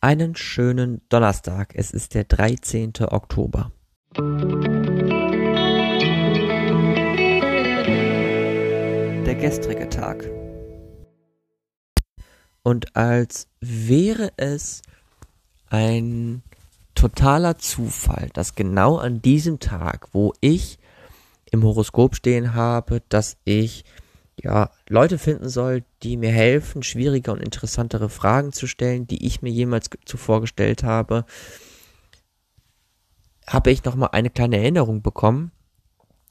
Einen schönen Donnerstag. Es ist der 13. Oktober. Der gestrige Tag. Und als wäre es ein totaler Zufall, dass genau an diesem Tag, wo ich im Horoskop stehen habe, dass ich ja, Leute finden soll, die mir helfen, schwierige und interessantere Fragen zu stellen, die ich mir jemals zuvor gestellt habe, habe ich nochmal eine kleine Erinnerung bekommen,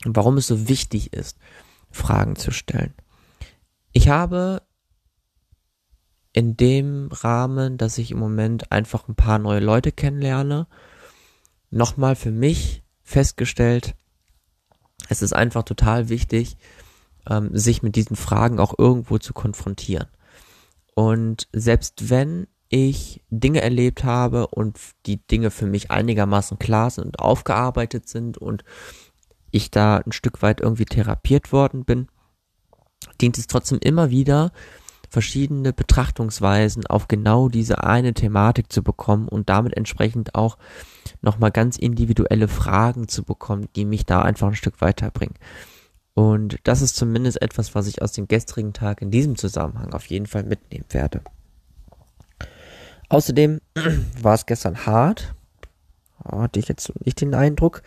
warum es so wichtig ist, Fragen zu stellen. Ich habe in dem Rahmen, dass ich im Moment einfach ein paar neue Leute kennenlerne, nochmal für mich festgestellt, es ist einfach total wichtig, ähm, sich mit diesen Fragen auch irgendwo zu konfrontieren. Und selbst wenn ich Dinge erlebt habe und die Dinge für mich einigermaßen klar sind und aufgearbeitet sind und ich da ein Stück weit irgendwie therapiert worden bin, dient es trotzdem immer wieder, verschiedene Betrachtungsweisen auf genau diese eine Thematik zu bekommen und damit entsprechend auch nochmal ganz individuelle Fragen zu bekommen, die mich da einfach ein Stück weiterbringen. Und das ist zumindest etwas, was ich aus dem gestrigen Tag in diesem Zusammenhang auf jeden Fall mitnehmen werde. Außerdem war es gestern hart. Hatte ich jetzt nicht den Eindruck.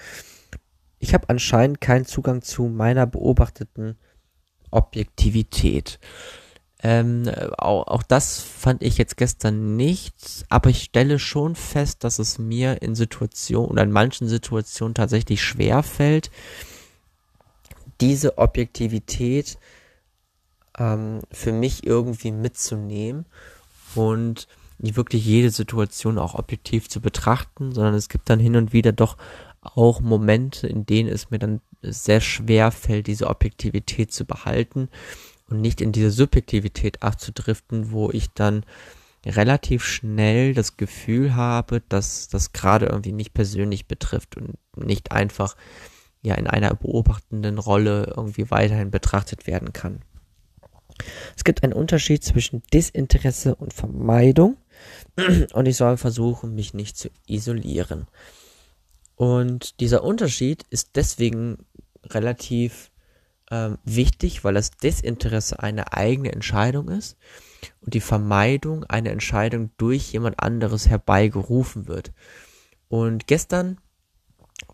Ich habe anscheinend keinen Zugang zu meiner beobachteten Objektivität. Ähm, auch, auch das fand ich jetzt gestern nicht, aber ich stelle schon fest, dass es mir in Situationen oder in manchen Situationen tatsächlich schwer fällt, diese Objektivität ähm, für mich irgendwie mitzunehmen und wirklich jede Situation auch objektiv zu betrachten, sondern es gibt dann hin und wieder doch auch Momente, in denen es mir dann sehr schwer fällt, diese Objektivität zu behalten und nicht in diese Subjektivität abzudriften, wo ich dann relativ schnell das Gefühl habe, dass das gerade irgendwie mich persönlich betrifft und nicht einfach ja in einer beobachtenden Rolle irgendwie weiterhin betrachtet werden kann. Es gibt einen Unterschied zwischen Desinteresse und Vermeidung und ich soll versuchen, mich nicht zu isolieren. Und dieser Unterschied ist deswegen relativ ähm, wichtig, weil das Desinteresse eine eigene Entscheidung ist und die Vermeidung eine Entscheidung durch jemand anderes herbeigerufen wird. Und gestern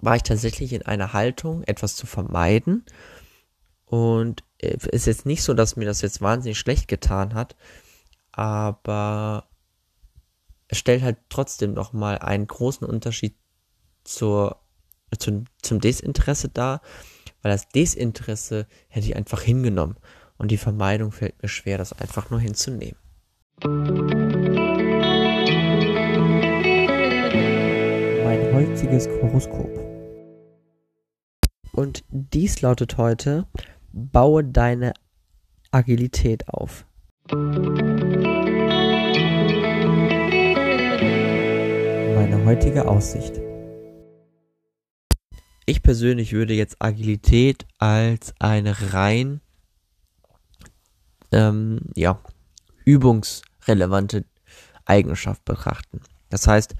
war ich tatsächlich in einer Haltung, etwas zu vermeiden. Und es äh, ist jetzt nicht so, dass mir das jetzt wahnsinnig schlecht getan hat, aber es stellt halt trotzdem nochmal einen großen Unterschied zur, zum, zum Desinteresse dar, weil das Desinteresse hätte ich einfach hingenommen und die Vermeidung fällt mir schwer, das einfach nur hinzunehmen. Mein heutiges Horoskop. Und dies lautet heute, baue deine Agilität auf. Meine heutige Aussicht. Ich persönlich würde jetzt Agilität als eine rein ähm, ja, übungsrelevante Eigenschaft betrachten. Das heißt,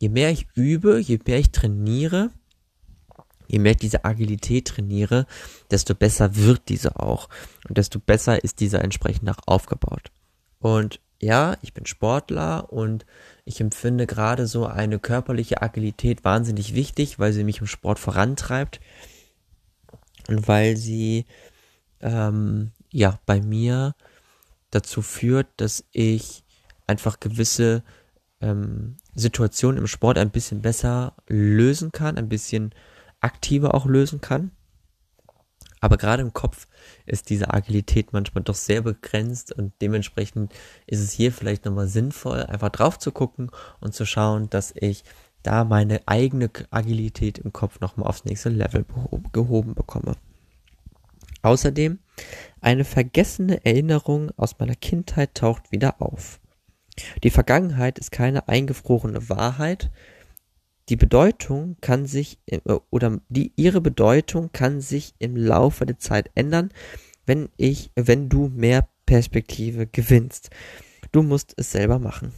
je mehr ich übe, je mehr ich trainiere, je mehr ich diese Agilität trainiere, desto besser wird diese auch. Und desto besser ist diese entsprechend auch aufgebaut. Und ja, ich bin Sportler und ich empfinde gerade so eine körperliche Agilität wahnsinnig wichtig, weil sie mich im Sport vorantreibt und weil sie ähm, ja bei mir dazu führt, dass ich einfach gewisse ähm, Situationen im Sport ein bisschen besser lösen kann, ein bisschen aktiver auch lösen kann. Aber gerade im Kopf ist diese Agilität manchmal doch sehr begrenzt und dementsprechend ist es hier vielleicht nochmal sinnvoll, einfach drauf zu gucken und zu schauen, dass ich da meine eigene Agilität im Kopf nochmal aufs nächste Level gehoben bekomme. Außerdem, eine vergessene Erinnerung aus meiner Kindheit taucht wieder auf. Die Vergangenheit ist keine eingefrorene Wahrheit, die Bedeutung kann sich äh, oder die ihre Bedeutung kann sich im Laufe der Zeit ändern, wenn ich, wenn du mehr Perspektive gewinnst. Du musst es selber machen.